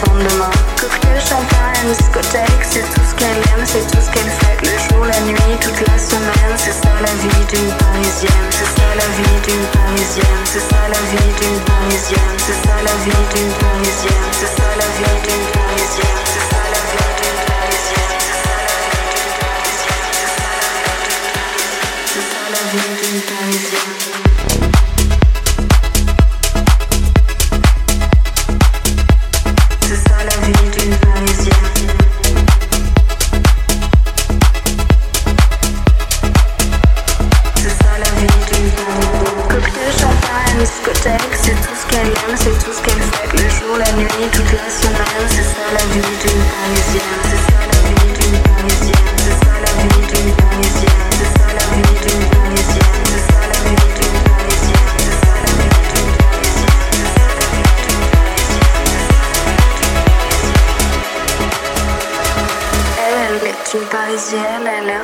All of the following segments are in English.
Cocktail, champagne, discothèque, c'est tout ce qu'elle aime, c'est tout ce qu'elle fait. Le jour, la nuit, toute la semaine, c'est ça la vie d'une parisienne. C'est ça la vie d'une parisienne. C'est ça la vie d'une parisienne. C'est ça la vie d'une parisienne.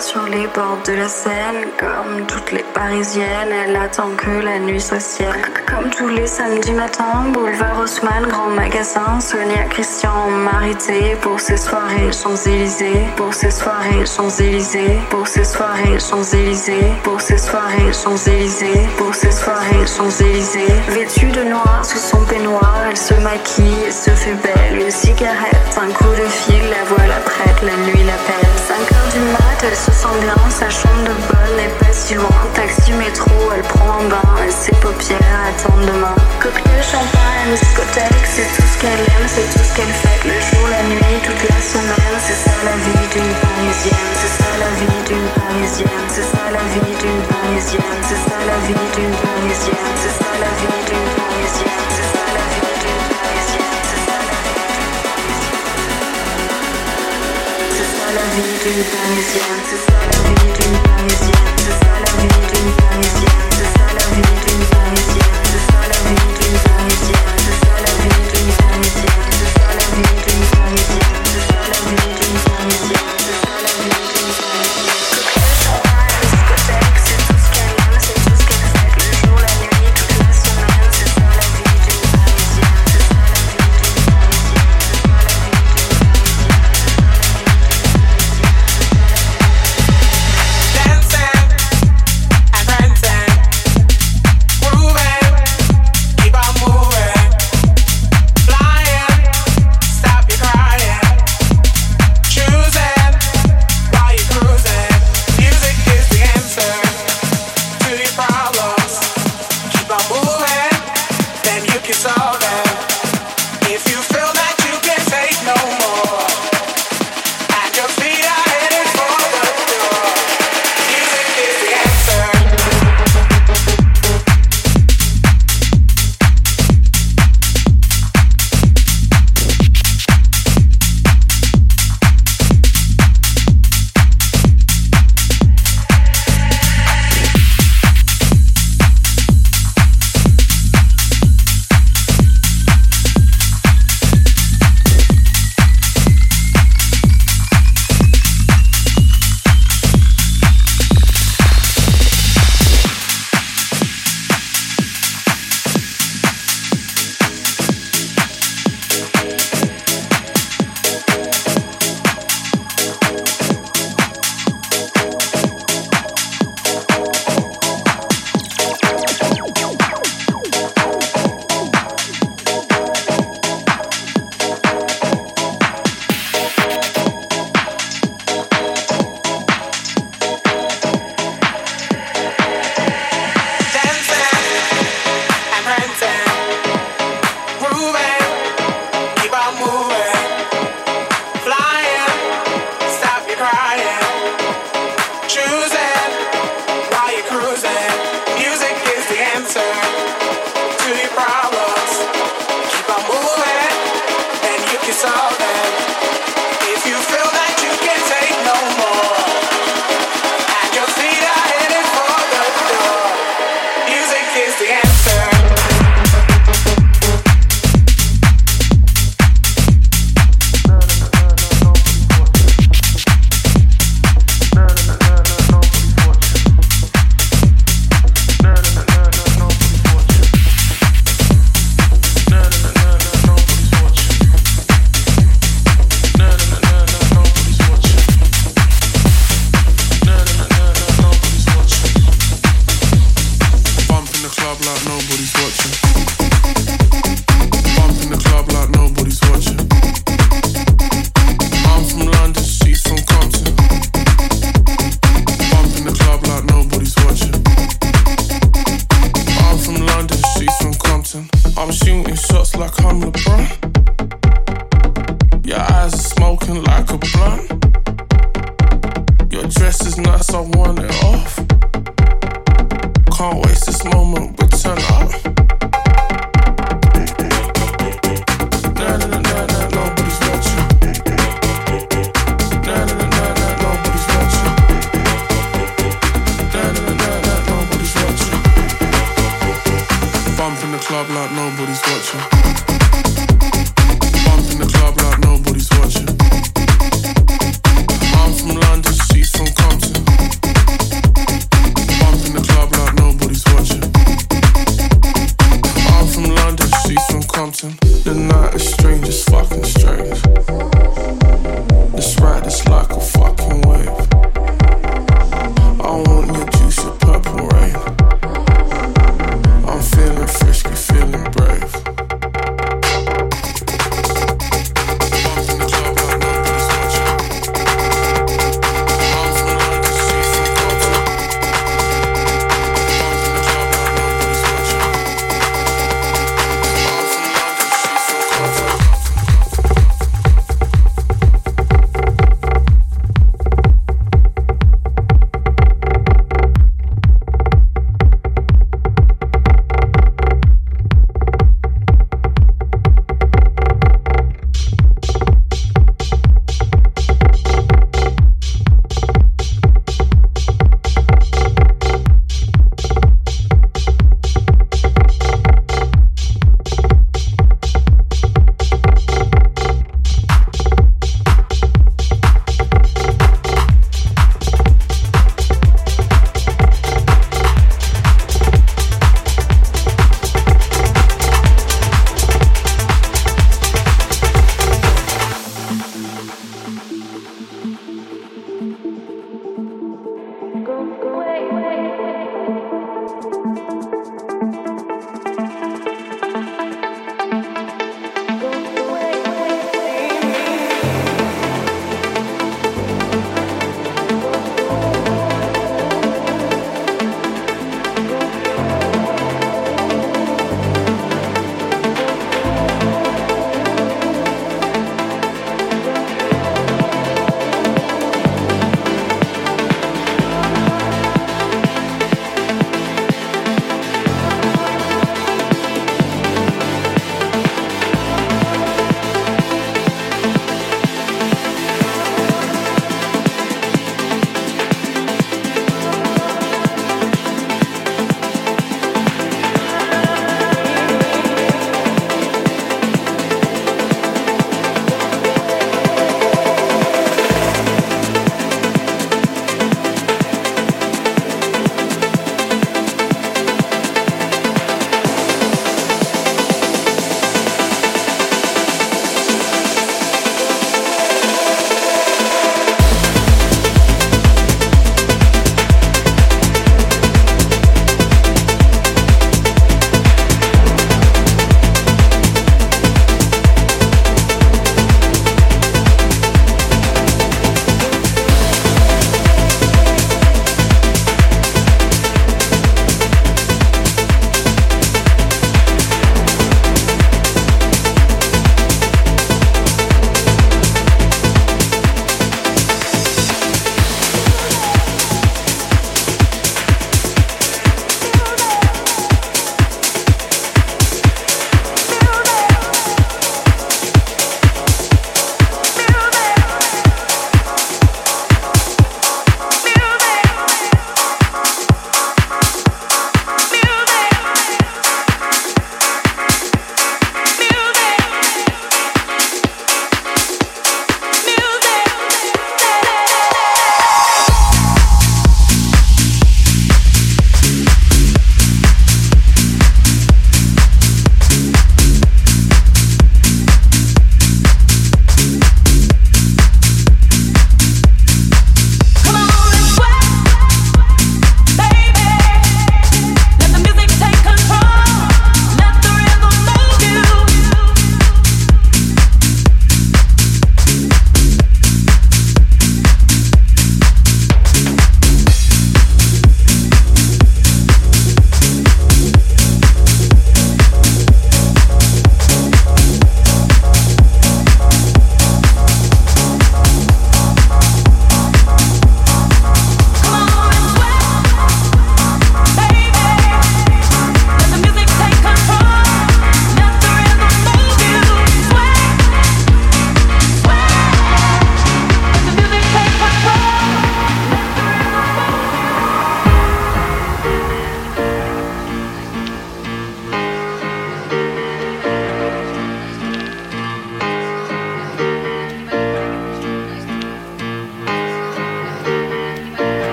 Sur les bords de la Seine. Comme toutes les parisiennes, elle attend que la nuit soit ciel. Comme tous les samedis matins, boulevard Haussmann, grand magasin. Sonia Christian, Marité, pour ses soirées Champs-Élysées. Pour ses soirées Champs-Élysées. Pour ses soirées Champs-Élysées. Pour ses soirées Champs-Élysées. Pour ses soirées Champs-Élysées. Vêtue de noir sous son peignoir, elle se maquille se fait belle. Une cigarette, un coup de fil, la voilà prête, la nuit l'appelle. 5 heures du mat, elle sent bien, sa chambre de bonne n'est pas si loin. Taxi, métro, elle prend un bain et ses paupières attendent demain. Cocktail, champagne, discothèque, c'est tout ce qu'elle aime, c'est tout ce qu'elle fait. Le jour, la nuit, toute la semaine, c'est ça la vie d'une parisienne. C'est ça la vie d'une parisienne. C'est ça la vie d'une parisienne. C'est ça la vie d'une parisienne. C'est ça la vie Everything is done, it's done, it's done, Like nobody's watching.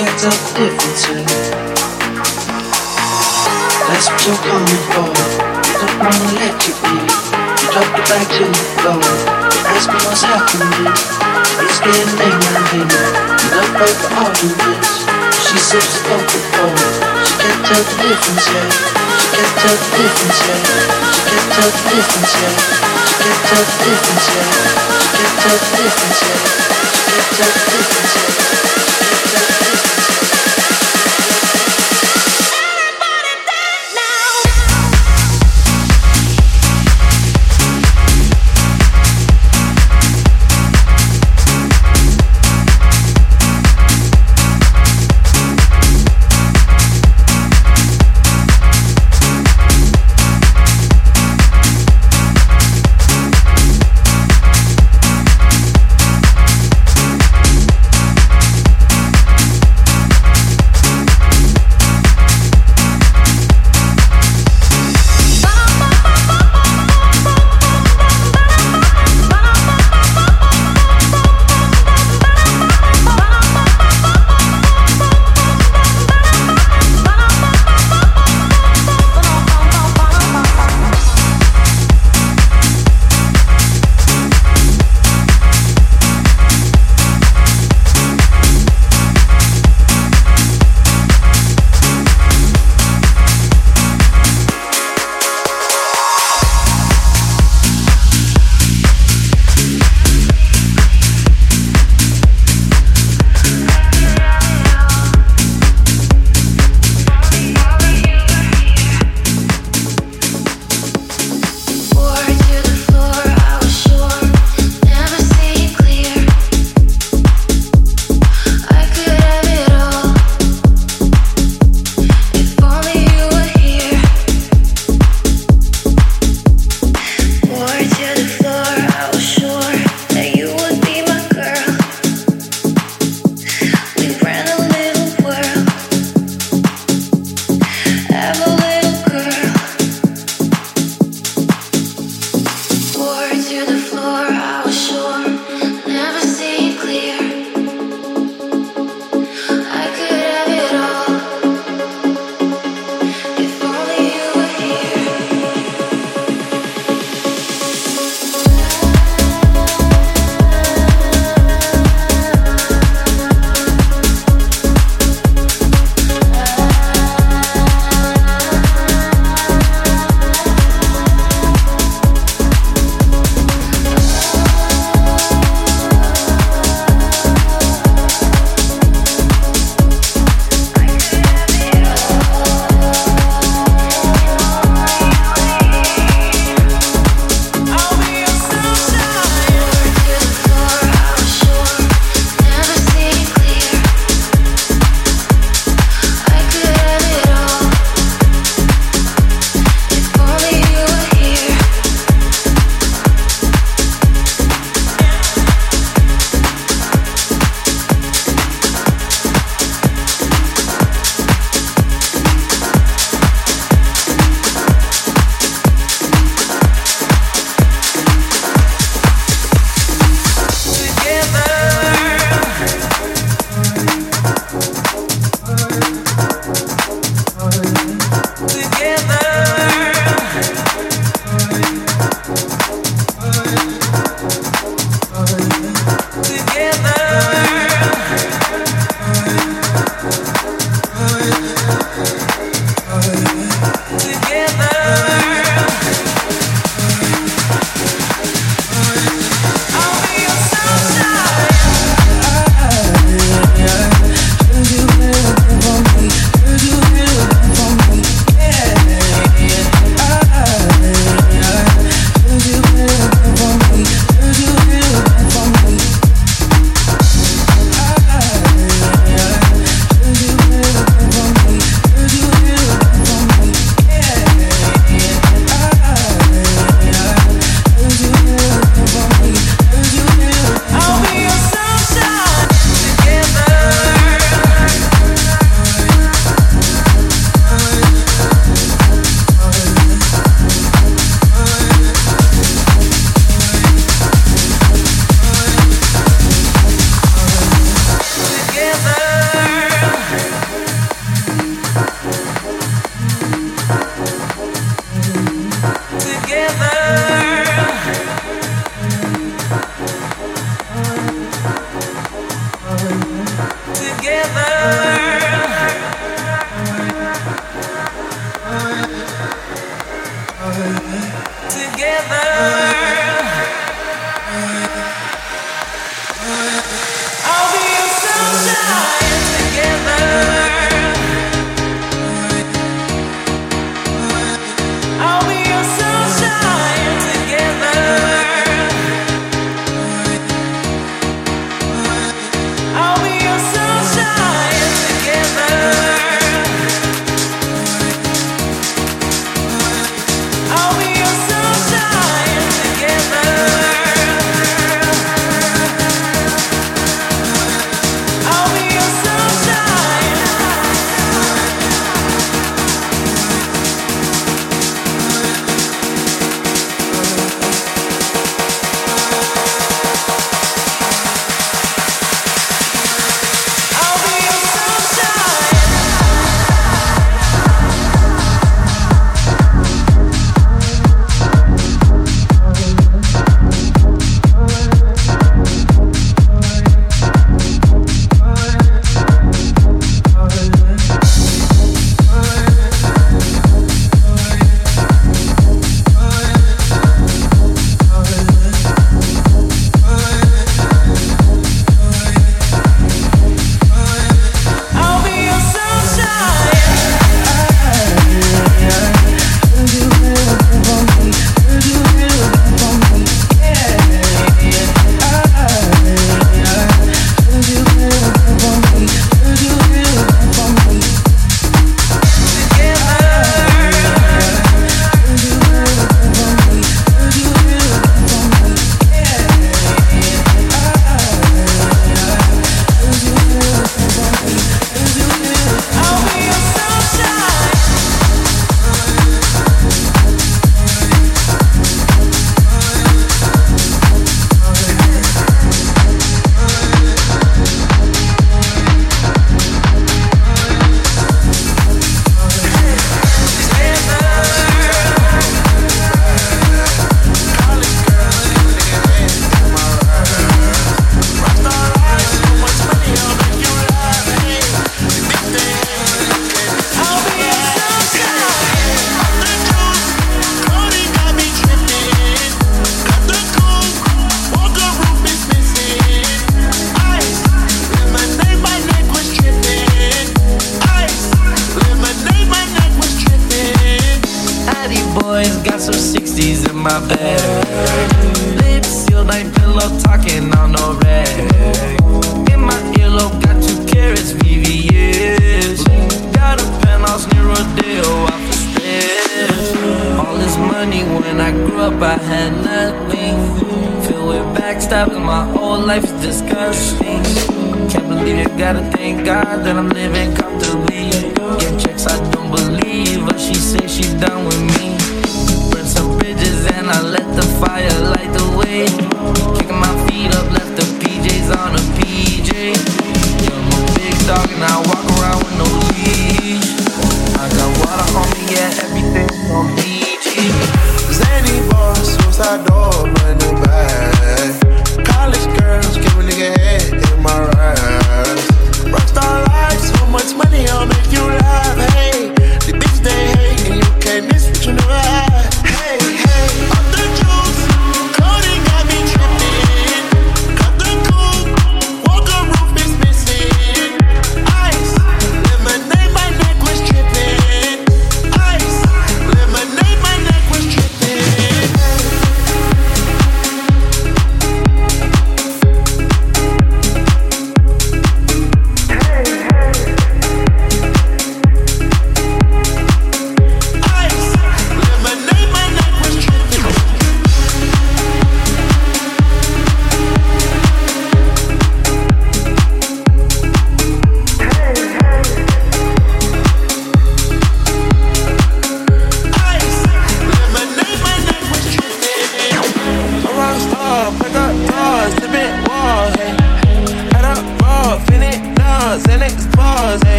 Can't tell the difference in that's what you're coming for. You don't wanna let you be. You drop it back to the floor. Ask me what's happening. It's getting late now, baby. You love her for arguments. She sips the Coca-Cola. She can't tell the difference yet. She can't tell the difference yet. She can't tell the difference yet. She can't tell the difference yet. She can't tell the difference yet. She can't tell the difference yet.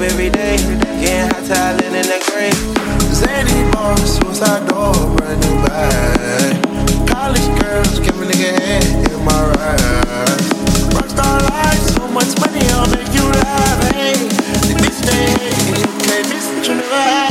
up every day. Getting hot tiling in the gray. Zany bars, suicide door, brand new bag. College girls, give a nigga head in my ride. Rockstar life, so much money, I'll make you laugh. Hey, this day, you can't miss what you never had.